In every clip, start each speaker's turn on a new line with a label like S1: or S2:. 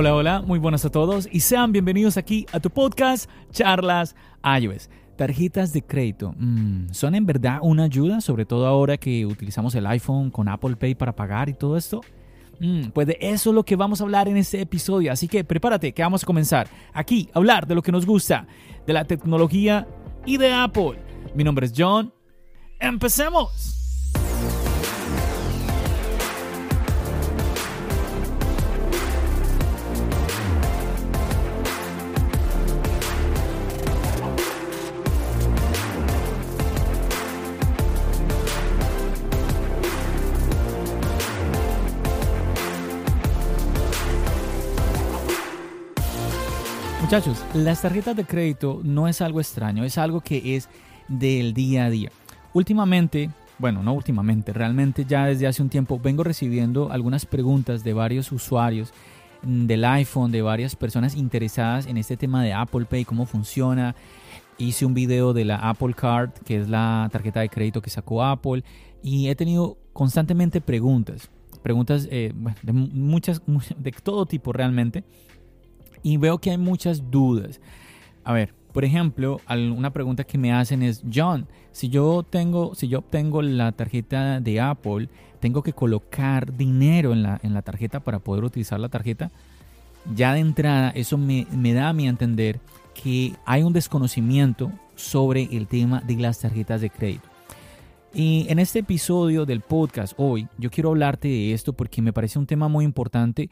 S1: Hola, hola, muy buenas a todos y sean bienvenidos aquí a tu podcast Charlas iOS. Tarjetas de crédito, mm, ¿son en verdad una ayuda, sobre todo ahora que utilizamos el iPhone con Apple Pay para pagar y todo esto? Mm, pues de eso es lo que vamos a hablar en este episodio, así que prepárate que vamos a comenzar aquí a hablar de lo que nos gusta, de la tecnología y de Apple. Mi nombre es John. ¡Empecemos! Muchachos, las tarjetas de crédito no es algo extraño, es algo que es del día a día. Últimamente, bueno, no últimamente, realmente ya desde hace un tiempo vengo recibiendo algunas preguntas de varios usuarios del iPhone, de varias personas interesadas en este tema de Apple Pay, cómo funciona. Hice un video de la Apple Card, que es la tarjeta de crédito que sacó Apple, y he tenido constantemente preguntas, preguntas eh, de muchas, de todo tipo realmente y veo que hay muchas dudas. A ver, por ejemplo, una pregunta que me hacen es, John, si yo tengo, si yo obtengo la tarjeta de Apple, tengo que colocar dinero en la, en la tarjeta para poder utilizar la tarjeta. Ya de entrada, eso me, me da a mí a entender que hay un desconocimiento sobre el tema de las tarjetas de crédito. Y en este episodio del podcast hoy, yo quiero hablarte de esto porque me parece un tema muy importante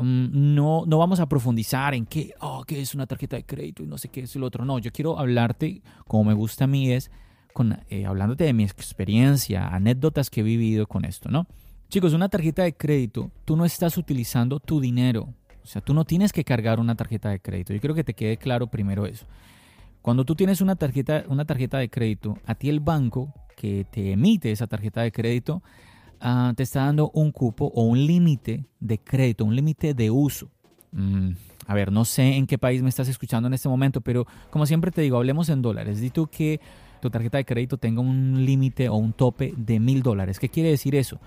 S1: Mm, no, no vamos a profundizar en qué, oh, qué es una tarjeta de crédito y no sé qué es el otro. No, yo quiero hablarte, como me gusta a mí, es con, eh, hablándote de mi experiencia, anécdotas que he vivido con esto, ¿no? Chicos, una tarjeta de crédito, tú no estás utilizando tu dinero. O sea, tú no tienes que cargar una tarjeta de crédito. Yo quiero que te quede claro primero eso. Cuando tú tienes una tarjeta, una tarjeta de crédito, a ti el banco que te emite esa tarjeta de crédito Ah, te está dando un cupo o un límite de crédito, un límite de uso. Mm, a ver, no sé en qué país me estás escuchando en este momento, pero como siempre te digo, hablemos en dólares. Di tú que tu tarjeta de crédito tenga un límite o un tope de mil dólares. ¿Qué quiere decir eso?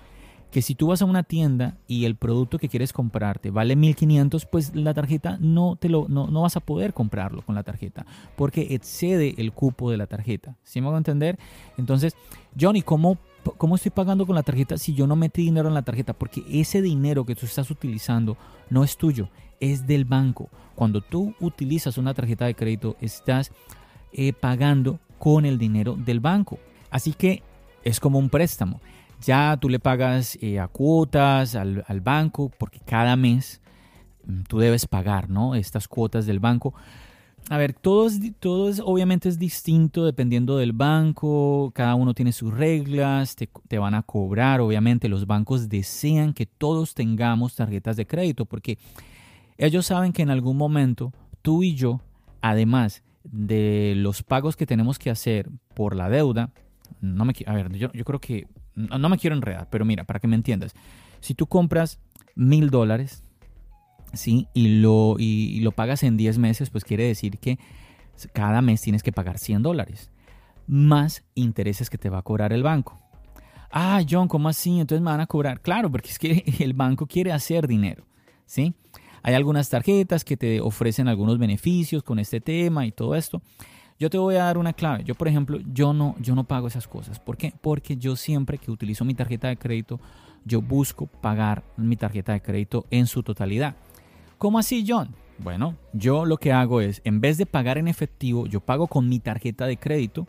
S1: Que si tú vas a una tienda y el producto que quieres comprarte vale 1500, pues la tarjeta no, te lo, no, no vas a poder comprarlo con la tarjeta porque excede el cupo de la tarjeta. ¿Sí me hago entender? Entonces, Johnny, ¿cómo ¿Cómo estoy pagando con la tarjeta si yo no metí dinero en la tarjeta? Porque ese dinero que tú estás utilizando no es tuyo, es del banco. Cuando tú utilizas una tarjeta de crédito, estás eh, pagando con el dinero del banco. Así que es como un préstamo. Ya tú le pagas eh, a cuotas al, al, banco porque cada mes mm, tú debes pagar ¿no? estas cuotas del banco a ver, todo es, todo es, obviamente es distinto dependiendo del banco, cada uno tiene sus reglas, te, van a cobrar, obviamente los bancos desean que todos tengamos tarjetas de crédito porque ellos saben que en algún momento tú y yo, además de los pagos que tenemos que hacer por la deuda, no me, a ver, yo, creo que, no me quiero enredar, pero mira, para que me entiendas, si tú compras mil dólares, ¿sí? y, lo, y, lo pagas en 10 meses, pues quiere decir que cada mes tienes que pagar 100 dólares más intereses que te va a cobrar el banco. Ah, John, ¿cómo así? Entonces me van a cobrar. Claro, porque es que el banco quiere hacer dinero, ¿sí? Hay algunas tarjetas que te ofrecen algunos beneficios con este tema y todo esto. Yo te voy a dar una clave. Yo, por ejemplo, yo no, yo no pago esas cosas. ¿Por qué? Porque yo siempre que utilizo mi tarjeta de crédito, yo busco pagar mi tarjeta de crédito en su totalidad. ¿Cómo así, John? Bueno, yo lo que hago es, en vez de pagar en efectivo, yo pago con mi tarjeta de crédito.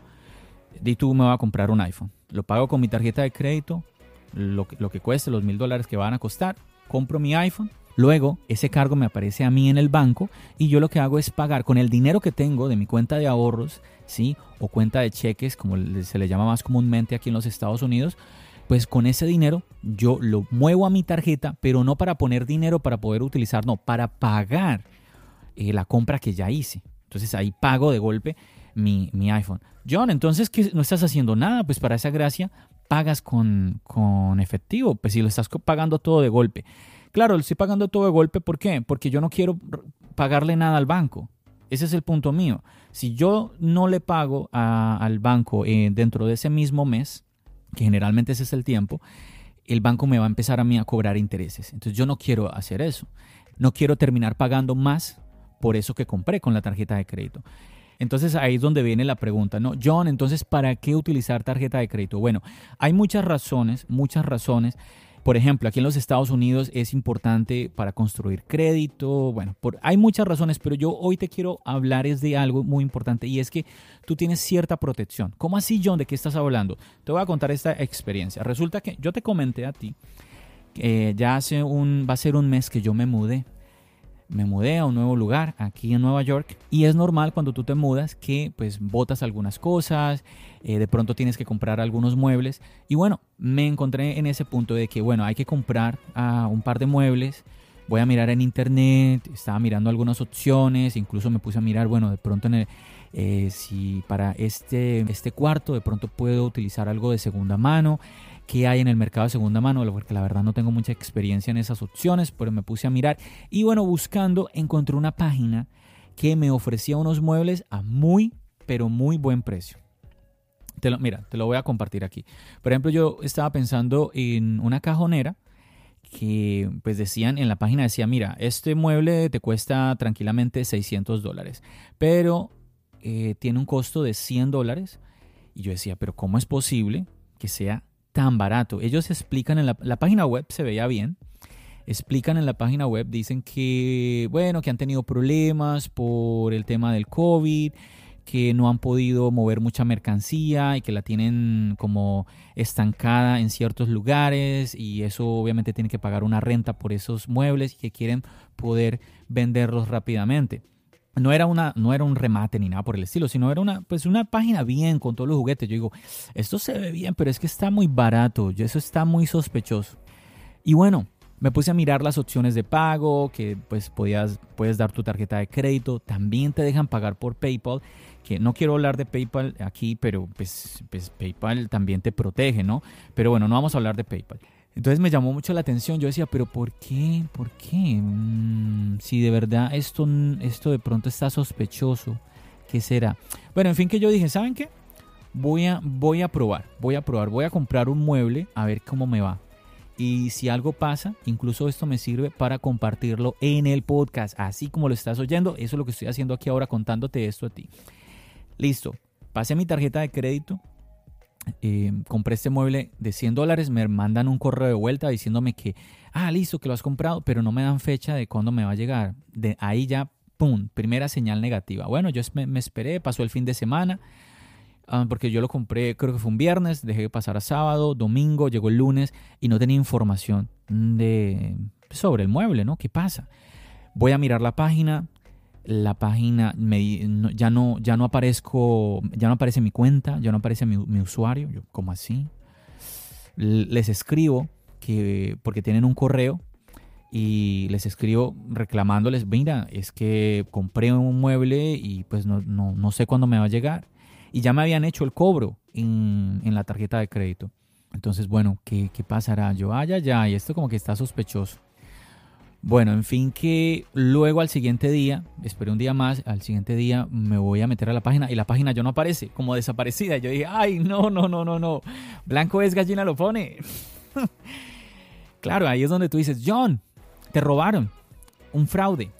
S1: Y tú me vas a comprar un iPhone. Lo pago con mi tarjeta de crédito, lo lo que cueste, los mil dólares que van a costar. Compro mi iPhone Luego, ese cargo me aparece a mí en el banco y yo lo que hago es pagar con el dinero que tengo de mi cuenta de ahorros, ¿sí? O cuenta de cheques, como se le llama más comúnmente aquí en los Estados Unidos. Pues con ese dinero yo lo muevo a mi tarjeta, pero no para poner dinero para poder utilizar, no, para pagar eh, la compra que ya hice. Entonces ahí pago de golpe mi, mi, iPhone. John, entonces, ¿qué, no estás haciendo nada? Pues para esa gracia pagas con, con efectivo, pues si lo estás pagando todo de golpe. Claro, lo estoy pagando todo de golpe, ¿por qué? Porque yo no quiero pagarle nada al banco. Ese es el punto mío. Si yo no le pago al banco eh, dentro de ese mismo mes, que generalmente ese es el tiempo, el banco me va a empezar a mí a cobrar intereses. Entonces yo no quiero hacer eso. No quiero terminar pagando más por eso que compré con la tarjeta de crédito. Entonces ahí es donde viene la pregunta, ¿no? John, entonces, ¿para qué utilizar tarjeta de crédito? Bueno, hay muchas razones, muchas razones por ejemplo, aquí en los Estados Unidos es importante para construir crédito. Bueno, hay muchas razones, pero yo hoy te quiero hablar es de algo muy importante y es que tú tienes cierta protección. ¿Cómo así, John? ¿De qué estás hablando? Te voy a contar esta experiencia. Resulta que yo te comenté a ti que ya hace un, va a ser un mes que yo me mudé me mudé a un nuevo lugar aquí en Nueva York. Y es normal cuando tú te mudas que pues botas algunas cosas, eh, de pronto tienes que comprar algunos muebles. Y bueno, me encontré en ese punto de que bueno, hay que comprar uh, un par de muebles, voy a mirar en internet, estaba mirando algunas opciones, incluso me puse a mirar, bueno, de pronto en el, eh, si para este, este cuarto de pronto puedo utilizar algo de segunda mano qué hay en el mercado de segunda mano, porque la verdad no tengo mucha experiencia en esas opciones, pero me puse a mirar y bueno, buscando encontré una página que me ofrecía unos muebles a muy, pero muy buen precio. Te lo, mira, te lo voy a compartir aquí. Por ejemplo, yo estaba pensando en una cajonera que pues decían en la página decía, mira, este mueble te cuesta tranquilamente 600 dólares, pero eh, tiene un costo de 100 dólares. Y yo decía, pero ¿cómo es posible que sea tan barato. Ellos explican en la, página web, se veía bien, explican en la página web, dicen que, bueno, que han tenido problemas por el tema del COVID, que no han podido mover mucha mercancía y que la tienen como estancada en ciertos lugares y eso obviamente tiene que pagar una renta por esos muebles y que quieren poder venderlos rápidamente no era, una, no era un remate ni nada por el estilo, sino era una, pues una página bien con todos los juguetes. Yo digo, esto se ve bien, pero es que está muy barato, eso está muy sospechoso. Y bueno, me puse a mirar las opciones de pago, que pues podías, puedes dar tu tarjeta de crédito, también te dejan pagar por PayPal, que no quiero hablar de PayPal aquí, pero pues, pues PayPal también te protege, ¿no? Pero bueno, no vamos a hablar de PayPal. Entonces me llamó mucho la atención. Yo decía, pero ¿por qué? ¿Por qué? Mm, si de verdad esto, esto de pronto está sospechoso, ¿qué será? Bueno, en fin, que yo dije, ¿saben qué? Voy a, voy a probar, voy a probar, voy a comprar un mueble a ver cómo me va. Y si algo pasa, incluso esto me sirve para compartirlo en el podcast, así como lo estás oyendo. Eso es lo que estoy haciendo aquí ahora contándote esto a ti. Listo, pasé mi tarjeta de crédito, eh, compré este mueble de 100 dólares, me mandan un correo de vuelta diciéndome que, ah, listo, que lo has comprado, pero no me dan fecha de cuándo me va a llegar. De ahí ya, ¡pum!, primera señal negativa. Bueno, yo me, esperé, pasó el fin de semana, ah, porque yo lo compré, creo que fue un viernes, dejé pasar a sábado, domingo, llegó el lunes y no tenía información de, sobre el mueble, ¿no? ¿Qué pasa? Voy a mirar la página, la página ya no ya no aparezco ya no aparece mi cuenta ya no aparece mi, usuario. Yo como así les escribo que porque tienen un correo y les escribo reclamándoles mira es que compré un mueble y pues no, no, sé cuándo me va a llegar y ya me habían hecho el cobro en, en la tarjeta de crédito. Entonces bueno qué, qué pasará yo ah ya ya esto como que está sospechoso bueno, en fin, que luego al siguiente día, esperé un día más, al siguiente día me voy a meter a la página y la página ya no aparece, como desaparecida. Yo dije, ay, no, no, no, no, no. Blanco es gallina lo pone. claro, ahí es donde tú dices, John, te robaron, un fraude.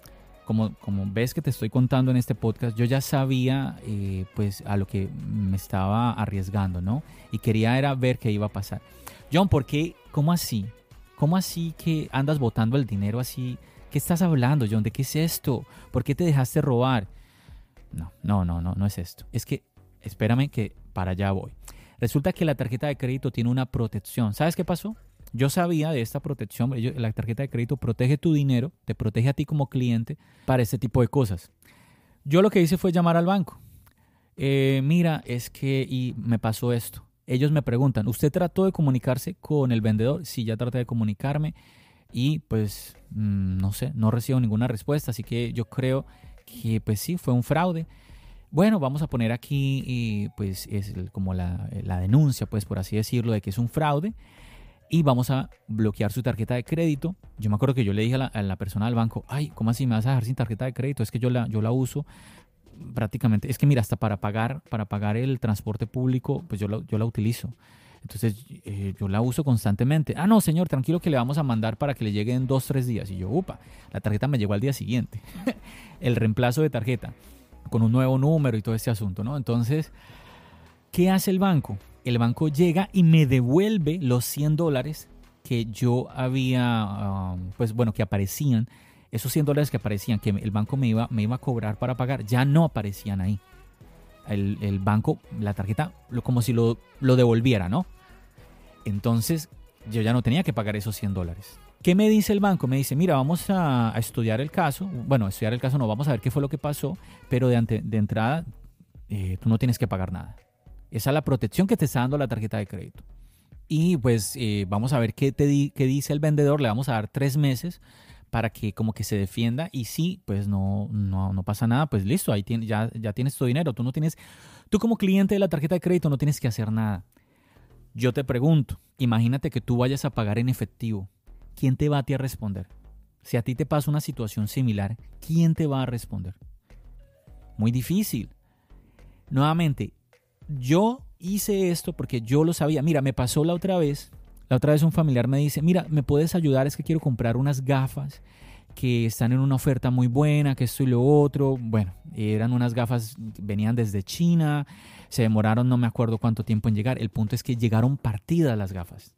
S1: Como, como ves que te estoy contando en este podcast, yo ya sabía eh, pues a lo que me estaba arriesgando, ¿no? Y quería era ver qué iba a pasar. John, ¿por qué? ¿Cómo así? ¿Cómo así que andas botando el dinero así? ¿Qué estás hablando, John? ¿De qué es esto? ¿Por qué te dejaste robar? No, no, no, no, no es esto. Es que, espérame que para allá voy. Resulta que la tarjeta de crédito tiene una protección. ¿Sabes qué pasó? Yo sabía de esta protección, la tarjeta de crédito protege tu dinero, te protege a ti como cliente para este tipo de cosas. Yo lo que hice fue llamar al banco. Eh, mira, es que y me pasó esto. Ellos me preguntan, ¿usted trató de comunicarse con el vendedor? Sí, ya traté de comunicarme y pues mm, no sé, no recibo ninguna respuesta, así que yo creo que pues sí, fue un fraude. Bueno, vamos a poner aquí pues es como la, la denuncia, pues por así decirlo, de que es un fraude y vamos a bloquear su tarjeta de crédito. Yo me acuerdo que yo le dije a la, persona del banco, ay, ¿cómo así me vas a dejar sin tarjeta de crédito? Es que yo la, yo la uso prácticamente, es que mira, hasta para pagar, para pagar el transporte público, pues yo la, yo la utilizo. Entonces eh, yo la uso constantemente. Ah, no, señor, tranquilo que le vamos a mandar para que le llegue en dos, tres días. Y yo, upa, la tarjeta me llegó al día siguiente. el reemplazo de tarjeta con un nuevo número y todo este asunto, ¿no? Entonces, ¿qué hace el banco? El banco llega y me devuelve los 100 dólares que yo había, um, pues bueno, que aparecían, esos 100 dólares que aparecían, que el banco me iba, me iba a cobrar para pagar, ya no aparecían ahí. El, banco, la tarjeta, como si lo, lo devolviera, ¿no? Entonces, yo ya no tenía que pagar esos 100 dólares. ¿Qué me dice el banco? Me dice, mira, vamos a, estudiar el caso. Bueno, estudiar el caso no, vamos a ver qué fue lo que pasó, pero de, de entrada eh, tú no tienes que pagar nada. Esa es la protección que te está dando la tarjeta de crédito. Y pues eh, vamos a ver qué, te qué dice el vendedor. Le vamos a dar tres meses para que como que se defienda y si pues no, no, no pasa nada, pues listo, ahí ya, ya tienes tu dinero. Tú no tienes, tú como cliente de la tarjeta de crédito no tienes que hacer nada. Yo te pregunto, imagínate que tú vayas a pagar en efectivo ¿quién te va a ti a responder? Si a ti te pasa una situación similar, ¿quién te va a responder? Muy difícil. Nuevamente, yo hice esto porque yo lo sabía. Mira, me pasó la otra vez. Otra vez un familiar me dice, mira, ¿me puedes ayudar? Es que quiero comprar unas gafas que están en una oferta muy buena, que esto y lo otro. Bueno, eran unas gafas, venían desde China, se demoraron no me acuerdo cuánto tiempo en llegar. El punto es que llegaron partidas las gafas.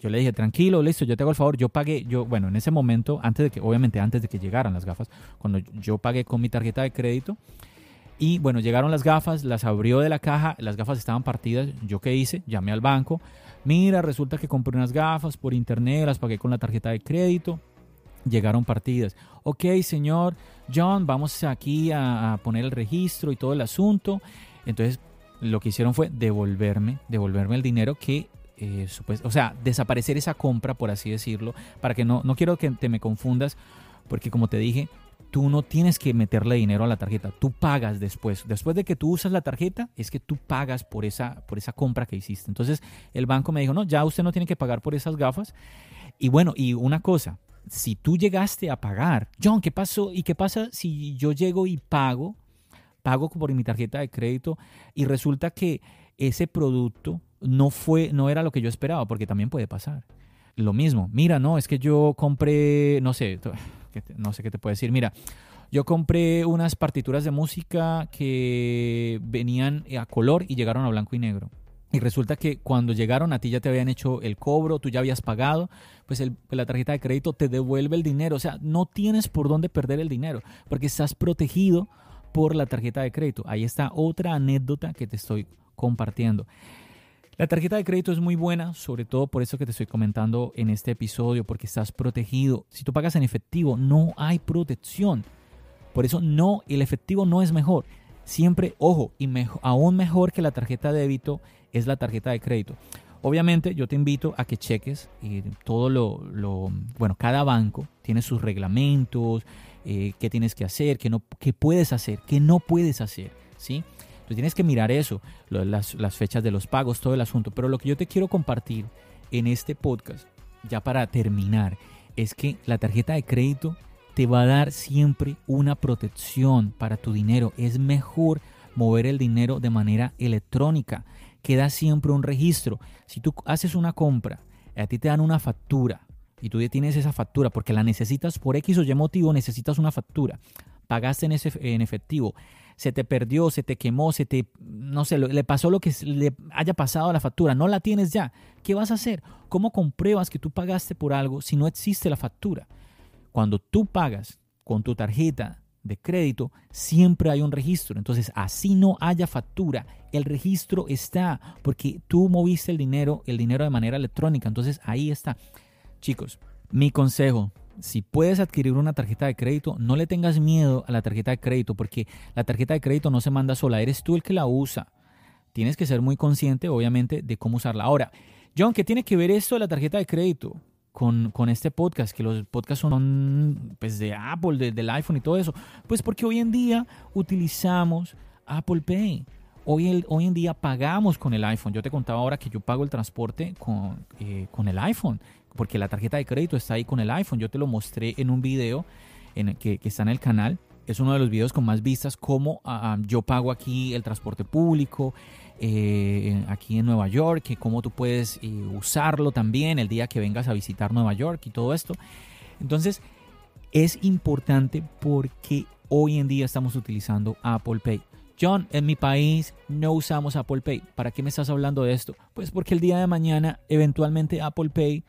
S1: Yo le dije, tranquilo, listo, yo te hago el favor. Yo pagué, yo, bueno, en ese momento, antes de que, obviamente antes de que llegaran las gafas, cuando yo pagué con mi tarjeta de crédito, y bueno, llegaron las gafas, las abrió de la caja, las gafas estaban partidas. ¿Yo qué hice? Llamé al banco. Mira, resulta que compré unas gafas por internet, las pagué con la tarjeta de crédito. Llegaron partidas. Ok, señor John, vamos aquí a, poner el registro y todo el asunto. Entonces, lo que hicieron fue devolverme, devolverme el dinero que eh, o sea, desaparecer esa compra, por así decirlo, para que no, no quiero que te me confundas, porque como te dije, tú no tienes que meterle dinero a la tarjeta, tú pagas después. Después de que tú usas la tarjeta, es que tú pagas por esa, por esa compra que hiciste. Entonces el banco me dijo, no, ya usted no tiene que pagar por esas gafas. Y bueno, y una cosa, si tú llegaste a pagar, John, ¿qué pasó? ¿Y qué pasa si yo llego y pago? Pago por mi tarjeta de crédito y resulta que ese producto no fue, no era lo que yo esperaba, porque también puede pasar. Lo mismo, mira, no, es que yo compré, no sé, no sé qué te puedo decir, mira, yo compré unas partituras de música que venían a color y llegaron a blanco y negro. Y resulta que cuando llegaron a ti ya te habían hecho el cobro, tú ya habías pagado, pues la tarjeta de crédito te devuelve el dinero. O sea, no tienes por dónde perder el dinero, porque estás protegido por la tarjeta de crédito. Ahí está otra anécdota que te estoy compartiendo. La tarjeta de crédito es muy buena, sobre todo por eso que te estoy comentando en este episodio, porque estás protegido. Si tú pagas en efectivo, no hay protección. Por eso no, el efectivo no es mejor. Siempre, ojo, y aún mejor que la tarjeta de débito es la tarjeta de crédito. Obviamente yo te invito a que cheques eh, todo lo, bueno, cada banco tiene sus reglamentos, eh, qué tienes que hacer, qué, no, qué puedes hacer, qué no puedes hacer, ¿sí? Tú tienes que mirar eso, las, fechas de los pagos, todo el asunto. Pero lo que yo te quiero compartir en este podcast, ya para terminar, es que la tarjeta de crédito te va a dar siempre una protección para tu dinero. Es mejor mover el dinero de manera electrónica. Queda siempre un registro. Si tú haces una compra, a ti te dan una factura y tú tienes esa factura porque la necesitas por X o Y motivo, necesitas una factura. Pagaste en efectivo se te perdió, se te quemó, se te, no sé, le pasó lo que le haya pasado a la factura, no la tienes ya, ¿qué vas a hacer? ¿Cómo compruebas que tú pagaste por algo si no existe la factura? Cuando tú pagas con tu tarjeta de crédito, siempre hay un registro. Entonces, así no haya factura, el registro está porque tú moviste el dinero, el dinero de manera electrónica. Entonces, ahí está. Chicos, mi consejo, si puedes adquirir una tarjeta de crédito, no le tengas miedo a la tarjeta de crédito porque la tarjeta de crédito no se manda sola, eres tú el que la usa. Tienes que ser muy consciente, obviamente, de cómo usarla. Ahora, John, ¿qué tiene que ver esto de la tarjeta de crédito? Con, con, este podcast, que los podcasts son pues, de Apple, del iPhone y todo eso. Pues porque hoy en día utilizamos Apple Pay. Hoy, hoy en día pagamos con el iPhone. Yo te contaba ahora que yo pago el transporte con, eh, con el iPhone porque la tarjeta de crédito está ahí con el iPhone. Yo te lo mostré en un video en que, está en el canal. Es uno de los videos con más vistas, cómo ah, ah, yo pago aquí el transporte público, eh, aquí en Nueva York, que cómo tú puedes eh, usarlo también el día que vengas a visitar Nueva York y todo esto. Entonces, es importante porque hoy en día estamos utilizando Apple Pay. John, en mi país no usamos Apple Pay. ¿Para qué me estás hablando de esto? Pues porque el día de mañana eventualmente Apple Pay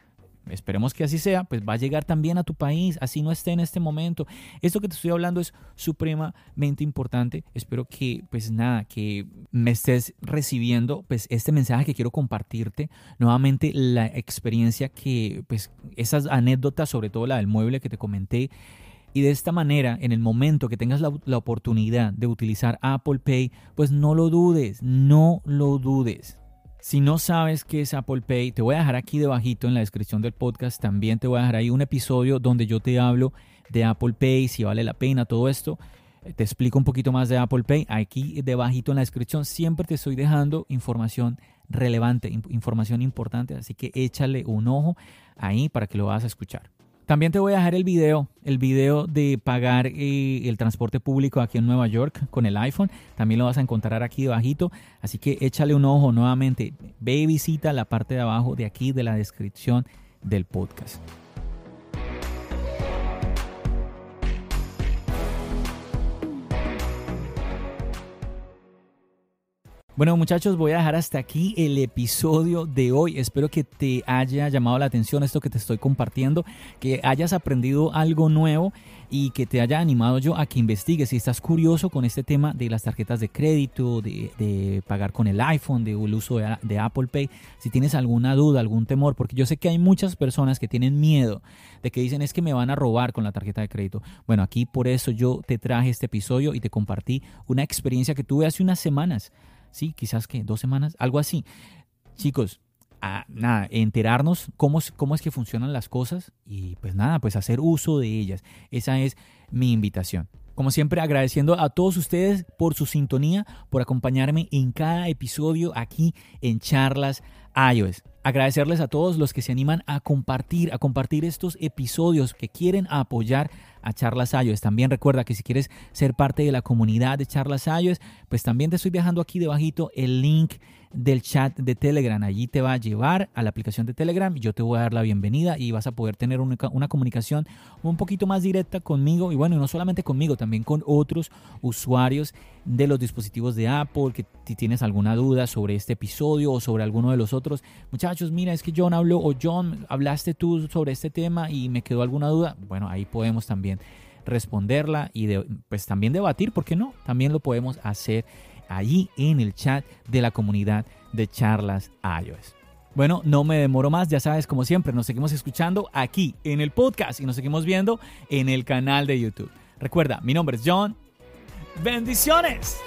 S1: esperemos que así sea, pues va a llegar también a tu país, así no esté en este momento. Esto que te estoy hablando es supremamente importante. Espero que, pues nada, que me estés recibiendo, pues este mensaje que quiero compartirte. Nuevamente la experiencia que, pues esas anécdotas, sobre todo la del mueble que te comenté. Y de esta manera, en el momento que tengas la, la oportunidad de utilizar Apple Pay, pues no lo dudes, no lo dudes. Si no sabes qué es Apple Pay, te voy a dejar aquí debajito en la descripción del podcast. También te voy a dejar ahí un episodio donde yo te hablo de Apple Pay, si vale la pena, todo esto. Eh, te explico un poquito más de Apple Pay. Aquí debajito en la descripción siempre te estoy dejando información relevante, información importante. Así que échale un ojo ahí para que lo vas a escuchar. También te voy a dejar el video, el video de pagar eh, el transporte público aquí en Nueva York con el iPhone. También lo vas a encontrar aquí debajito. Así que échale un ojo nuevamente. Ve y visita la parte de abajo de aquí de la descripción del podcast. Bueno muchachos, voy a dejar hasta aquí el episodio de hoy. Espero que te haya llamado la atención esto que te estoy compartiendo, que hayas aprendido algo nuevo y que te haya animado yo a que investigues. Si estás curioso con este tema de las tarjetas de crédito, de, pagar con el iPhone, del uso de, de Apple Pay, si tienes alguna duda, algún temor, porque yo sé que hay muchas personas que tienen miedo de que dicen es que me van a robar con la tarjeta de crédito. Bueno, aquí por eso yo te traje este episodio y te compartí una experiencia que tuve hace unas semanas sí, quizás que dos semanas, algo así. Chicos, nada, enterarnos cómo, cómo es que funcionan las cosas y pues nada, pues hacer uso de ellas. Esa es mi invitación. Como siempre, agradeciendo a todos ustedes por su sintonía, por acompañarme en cada episodio aquí en Charlas iOS. Agradecerles a todos los que se animan a compartir, a compartir estos episodios que quieren apoyar a Charlas iOS. También recuerda que si quieres ser parte de la comunidad de Charlas iOS, pues también te estoy dejando aquí debajito el link del chat de Telegram. Allí te va a llevar a la aplicación de Telegram yo te voy a dar la bienvenida y vas a poder tener una, una comunicación un poquito más directa conmigo y bueno, no solamente conmigo, también con otros usuarios de los dispositivos de Apple, que si tienes alguna duda sobre este episodio o sobre alguno de los otros, muchachos, mira, es que John habló o John, hablaste tú sobre este tema y me quedó alguna duda, bueno, ahí podemos también responderla y pues también debatir, ¿por qué no? También lo podemos hacer allí en el chat de la comunidad de charlas iOS. Bueno, no me demoro más, ya sabes, como siempre, nos seguimos escuchando aquí en el podcast y nos seguimos viendo en el canal de YouTube. Recuerda, mi nombre es John. Bendiciones.